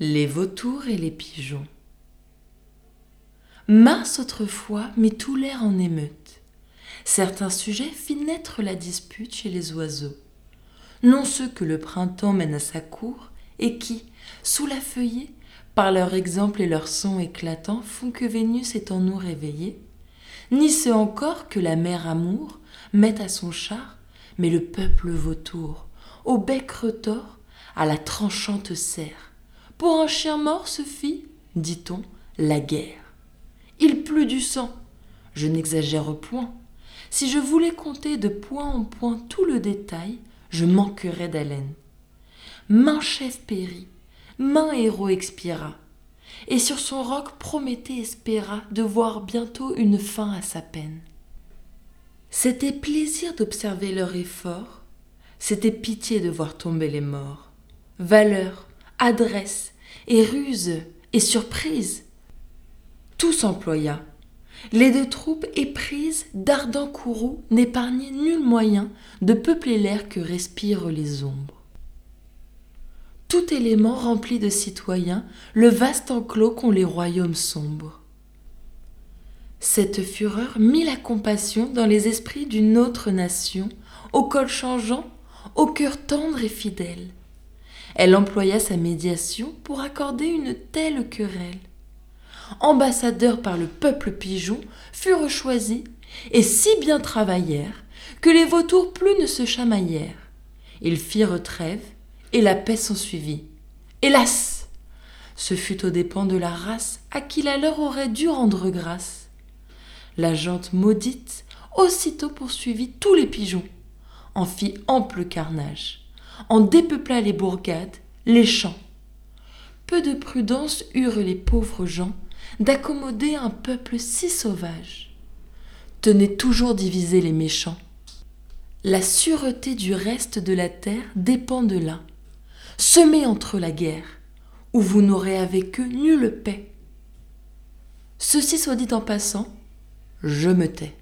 Les vautours et les pigeons. Mars autrefois mit tout l'air en émeute. Certains sujets fit naître la dispute chez les oiseaux. Non ceux que le printemps mène à sa cour et qui, sous la feuillée, par leur exemple et leur son éclatant, font que Vénus est en nous réveillée, ni ceux encore que la mère amour met à son char, mais le peuple vautour, au bec retors, à la tranchante serre. Pour un chien mort se fit, dit-on, la guerre. Il plut du sang. Je n'exagère point. Si je voulais compter de point en point tout le détail, je manquerais d'haleine. Main chef périt, main héros expira, et sur son roc Prométhée espéra de voir bientôt une fin à sa peine. C'était plaisir d'observer leur effort, c'était pitié de voir tomber les morts. Valeur, adresse, et ruse, et surprise. Tout s'employa. Les deux troupes éprises d'ardents courroux n'épargnaient nul moyen de peupler l'air que respirent les ombres. Tout élément rempli de citoyens le vaste enclos qu'ont les royaumes sombres. Cette fureur mit la compassion dans les esprits d'une autre nation, au col changeant, au cœur tendre et fidèle. Elle employa sa médiation pour accorder une telle querelle. Ambassadeurs par le peuple pigeon furent choisis et si bien travaillèrent que les vautours plus ne se chamaillèrent. Ils firent trêve et la paix s'ensuivit. Hélas Ce fut aux dépens de la race à qui la leur aurait dû rendre grâce. La jante maudite aussitôt poursuivit tous les pigeons, en fit ample carnage en dépeupla les bourgades, les champs. Peu de prudence eurent les pauvres gens d'accommoder un peuple si sauvage. Tenez toujours diviser les méchants. La sûreté du reste de la terre dépend de là. Semez entre la guerre, où vous n'aurez avec eux nulle paix. Ceci soit dit en passant, je me tais.